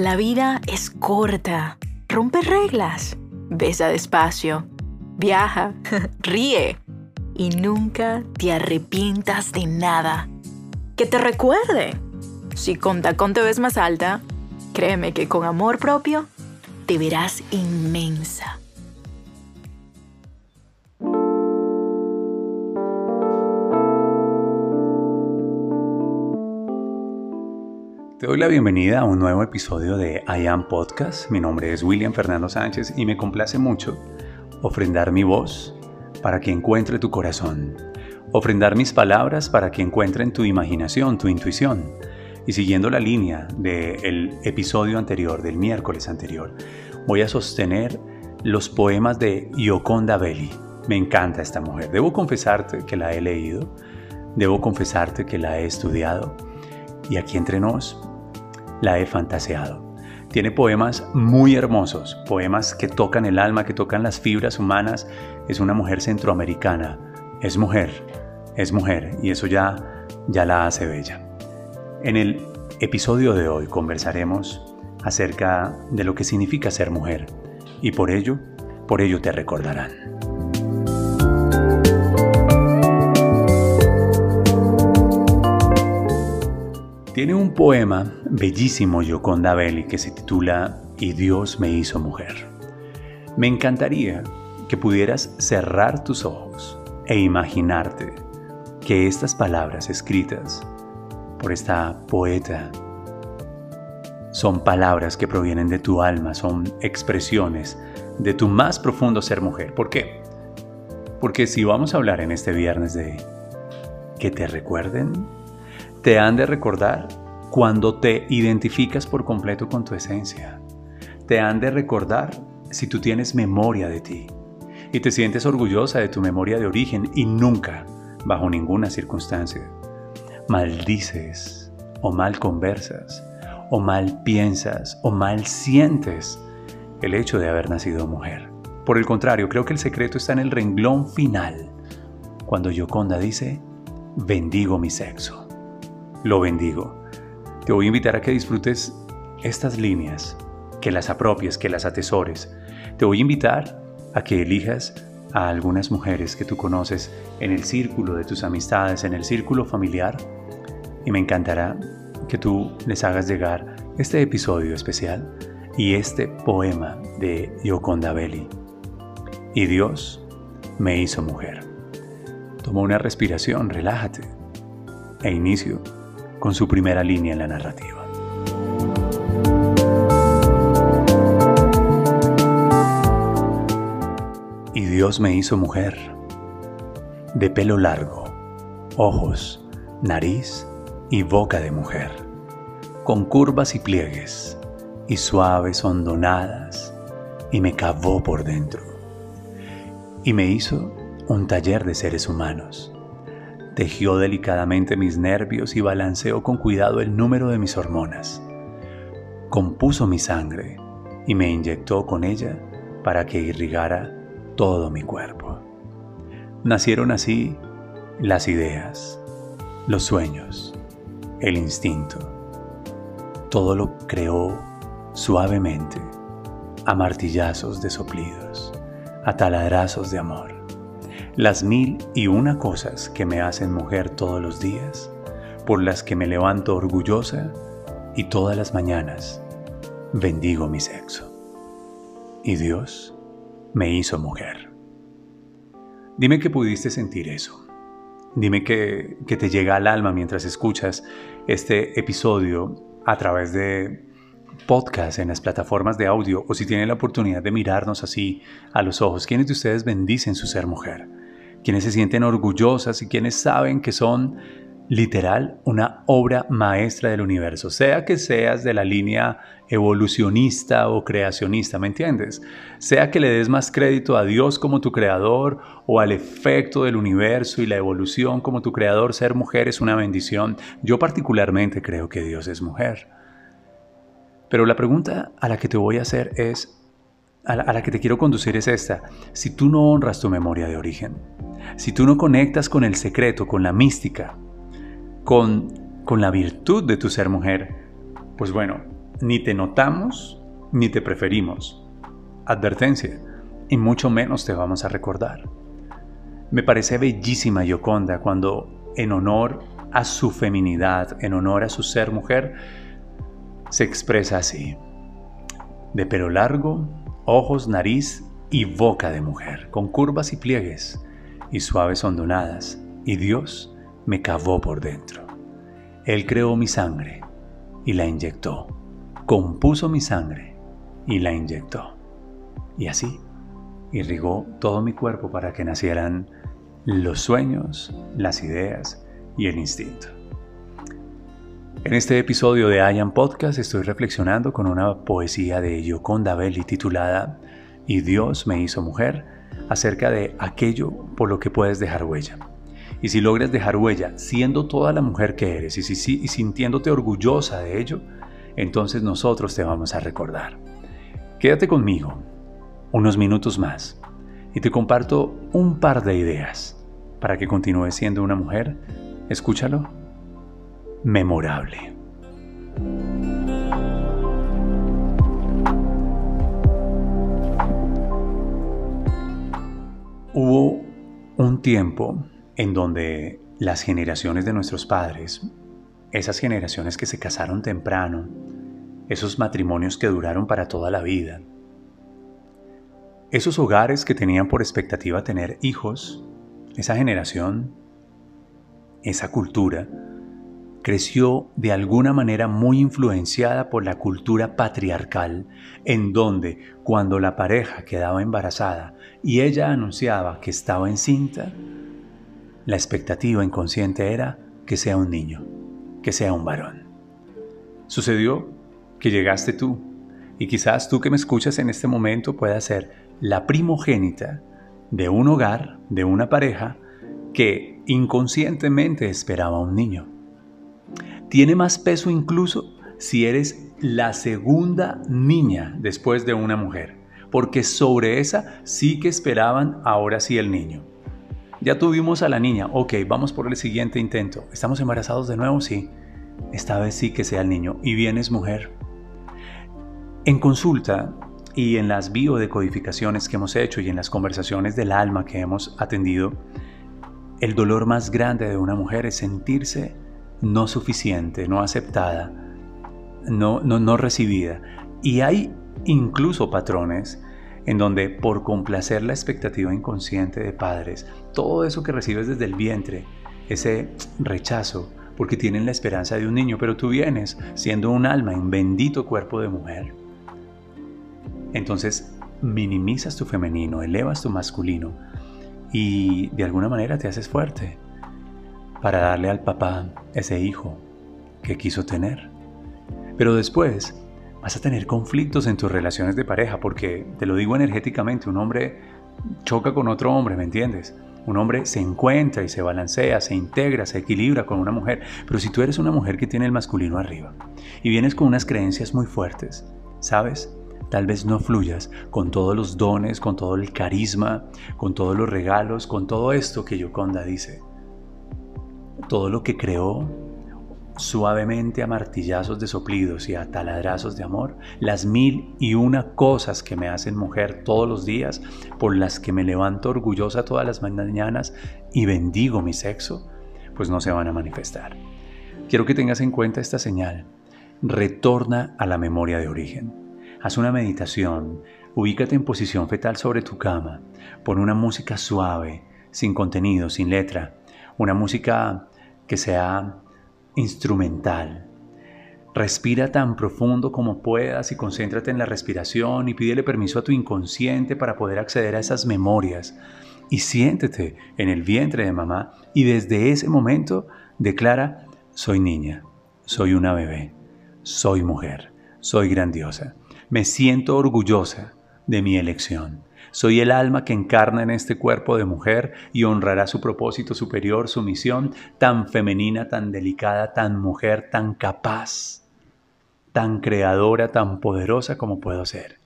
La vida es corta. Rompe reglas. Besa despacio. Viaja. Ríe. Y nunca te arrepientas de nada. Que te recuerde. Si con tacón ves más alta, créeme que con amor propio te verás inmensa. Te doy la bienvenida a un nuevo episodio de I Am Podcast. Mi nombre es William Fernando Sánchez y me complace mucho ofrendar mi voz para que encuentre tu corazón, ofrendar mis palabras para que encuentren tu imaginación, tu intuición. Y siguiendo la línea del episodio anterior, del miércoles anterior, voy a sostener los poemas de Yoconda Belli. Me encanta esta mujer. Debo confesarte que la he leído, debo confesarte que la he estudiado. Y aquí entre nos, la he fantaseado. Tiene poemas muy hermosos, poemas que tocan el alma, que tocan las fibras humanas. Es una mujer centroamericana, es mujer, es mujer y eso ya, ya la hace bella. En el episodio de hoy conversaremos acerca de lo que significa ser mujer y por ello, por ello te recordarán. Tiene un poema bellísimo Yoconda Belli que se titula Y Dios me hizo mujer. Me encantaría que pudieras cerrar tus ojos e imaginarte que estas palabras escritas por esta poeta son palabras que provienen de tu alma, son expresiones de tu más profundo ser mujer. ¿Por qué? Porque si vamos a hablar en este viernes de que te recuerden, te han de recordar cuando te identificas por completo con tu esencia. Te han de recordar si tú tienes memoria de ti y te sientes orgullosa de tu memoria de origen y nunca, bajo ninguna circunstancia, maldices o mal conversas o mal piensas o mal sientes el hecho de haber nacido mujer. Por el contrario, creo que el secreto está en el renglón final, cuando Yoconda dice, bendigo mi sexo lo bendigo. Te voy a invitar a que disfrutes estas líneas, que las apropies, que las atesores. Te voy a invitar a que elijas a algunas mujeres que tú conoces en el círculo de tus amistades, en el círculo familiar, y me encantará que tú les hagas llegar este episodio especial y este poema de Yoconda Belli. Y Dios me hizo mujer. Toma una respiración, relájate e inicio con su primera línea en la narrativa. Y Dios me hizo mujer, de pelo largo, ojos, nariz y boca de mujer, con curvas y pliegues, y suaves hondonadas, y me cavó por dentro. Y me hizo un taller de seres humanos Tejió delicadamente mis nervios y balanceó con cuidado el número de mis hormonas. Compuso mi sangre y me inyectó con ella para que irrigara todo mi cuerpo. Nacieron así las ideas, los sueños, el instinto. Todo lo creó suavemente, a martillazos de soplidos, a taladrazos de amor las mil y una cosas que me hacen mujer todos los días, por las que me levanto orgullosa y todas las mañanas bendigo mi sexo. Y Dios me hizo mujer. Dime que pudiste sentir eso. Dime que, que te llega al alma mientras escuchas este episodio a través de podcast en las plataformas de audio o si tienen la oportunidad de mirarnos así a los ojos. ¿Quiénes de ustedes bendicen su ser mujer? quienes se sienten orgullosas y quienes saben que son literal una obra maestra del universo, sea que seas de la línea evolucionista o creacionista, ¿me entiendes? Sea que le des más crédito a Dios como tu creador o al efecto del universo y la evolución como tu creador, ser mujer es una bendición. Yo particularmente creo que Dios es mujer. Pero la pregunta a la que te voy a hacer es, a la, que te quiero conducir es esta. Si tú no honras tu memoria de origen, si tú no conectas con el secreto, con la mística, con, con la virtud de tu ser mujer, pues bueno, ni te notamos ni te preferimos. Advertencia, y mucho menos te vamos a recordar. Me parece bellísima Yoconda cuando, en honor a su feminidad, en honor a su ser mujer, se expresa así. De pelo largo, ojos, nariz y boca de mujer, con curvas y pliegues y suaves hondonadas, y Dios me cavó por dentro. Él creó mi sangre y la inyectó, compuso mi sangre y la inyectó. Y así irrigó todo mi cuerpo para que nacieran los sueños, las ideas y el instinto. En este episodio de Ayan Podcast estoy reflexionando con una poesía de Yoconda Belli titulada Y Dios me hizo mujer acerca de aquello por lo que puedes dejar huella. Y si logras dejar huella siendo toda la mujer que eres y, si, y sintiéndote orgullosa de ello, entonces nosotros te vamos a recordar. Quédate conmigo unos minutos más y te comparto un par de ideas para que continúes siendo una mujer, escúchalo, memorable. Hubo un tiempo en donde las generaciones de nuestros padres, esas generaciones que se casaron temprano, esos matrimonios que duraron para toda la vida, esos hogares que tenían por expectativa tener hijos, esa generación, esa cultura, creció de alguna manera muy influenciada por la cultura patriarcal, en donde cuando la pareja quedaba embarazada y ella anunciaba que estaba encinta, la expectativa inconsciente era que sea un niño, que sea un varón. Sucedió que llegaste tú, y quizás tú que me escuchas en este momento pueda ser la primogénita de un hogar, de una pareja, que inconscientemente esperaba un niño. Tiene más peso incluso si eres la segunda niña después de una mujer, porque sobre esa sí que esperaban ahora sí el niño. Ya tuvimos a la niña, ok, vamos por el siguiente intento. ¿Estamos embarazados de nuevo? Sí. Esta vez sí que sea el niño. Y vienes mujer. En consulta y en las biodecodificaciones que hemos hecho y en las conversaciones del alma que hemos atendido, el dolor más grande de una mujer es sentirse no suficiente, no aceptada, no, no, no recibida. Y hay incluso patrones en donde por complacer la expectativa inconsciente de padres, todo eso que recibes desde el vientre, ese rechazo, porque tienen la esperanza de un niño, pero tú vienes siendo un alma en bendito cuerpo de mujer. Entonces minimizas tu femenino, elevas tu masculino y de alguna manera te haces fuerte para darle al papá ese hijo que quiso tener. Pero después vas a tener conflictos en tus relaciones de pareja, porque te lo digo energéticamente, un hombre choca con otro hombre, ¿me entiendes? Un hombre se encuentra y se balancea, se integra, se equilibra con una mujer, pero si tú eres una mujer que tiene el masculino arriba y vienes con unas creencias muy fuertes, ¿sabes? Tal vez no fluyas con todos los dones, con todo el carisma, con todos los regalos, con todo esto que Yoconda dice. Todo lo que creó suavemente a martillazos de soplidos y a taladrazos de amor, las mil y una cosas que me hacen mujer todos los días, por las que me levanto orgullosa todas las mañanas y bendigo mi sexo, pues no se van a manifestar. Quiero que tengas en cuenta esta señal. Retorna a la memoria de origen. Haz una meditación, ubícate en posición fetal sobre tu cama, pon una música suave, sin contenido, sin letra, una música que sea instrumental. Respira tan profundo como puedas y concéntrate en la respiración y pídele permiso a tu inconsciente para poder acceder a esas memorias. Y siéntete en el vientre de mamá y desde ese momento declara, soy niña, soy una bebé, soy mujer, soy grandiosa. Me siento orgullosa de mi elección. Soy el alma que encarna en este cuerpo de mujer y honrará su propósito superior, su misión tan femenina, tan delicada, tan mujer, tan capaz, tan creadora, tan poderosa como puedo ser.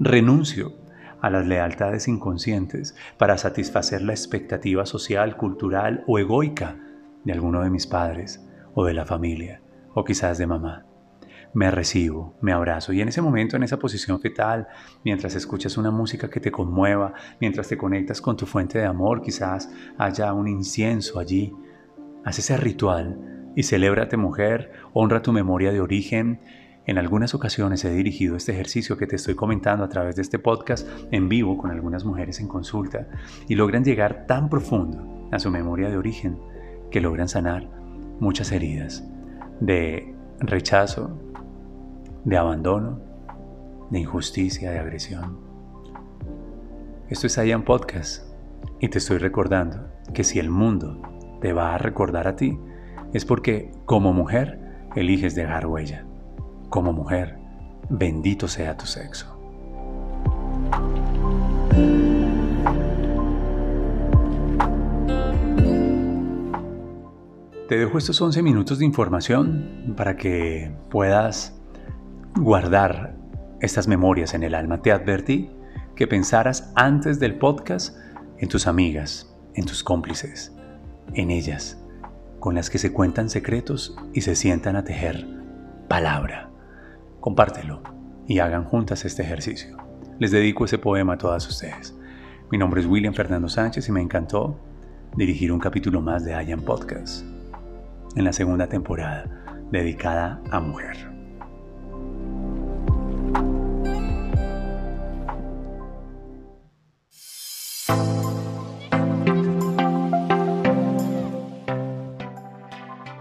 Renuncio a las lealtades inconscientes para satisfacer la expectativa social, cultural o egoica de alguno de mis padres o de la familia o quizás de mamá. Me recibo, me abrazo. Y en ese momento, en esa posición fetal, mientras escuchas una música que te conmueva, mientras te conectas con tu fuente de amor, quizás haya un incienso allí, haz ese ritual y celébrate mujer, honra tu memoria de origen. En algunas ocasiones he dirigido este ejercicio que te estoy comentando a través de este podcast en vivo con algunas mujeres en consulta y logran llegar tan profundo a su memoria de origen que logran sanar muchas heridas de rechazo, de abandono, de injusticia, de agresión. Esto es Ian Podcast y te estoy recordando que si el mundo te va a recordar a ti, es porque como mujer eliges dejar huella. Como mujer, bendito sea tu sexo. Te dejo estos 11 minutos de información para que puedas guardar estas memorias en el alma. Te advertí que pensaras antes del podcast en tus amigas, en tus cómplices, en ellas, con las que se cuentan secretos y se sientan a tejer palabra. Compártelo y hagan juntas este ejercicio. Les dedico ese poema a todas ustedes. Mi nombre es William Fernando Sánchez y me encantó dirigir un capítulo más de Ayan Podcast en la segunda temporada dedicada a mujer.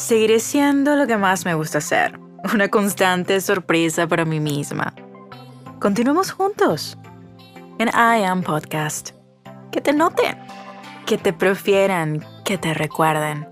Seguiré siendo lo que más me gusta hacer, una constante sorpresa para mí misma. Continuemos juntos en I Am Podcast. Que te noten, que te prefieran, que te recuerden.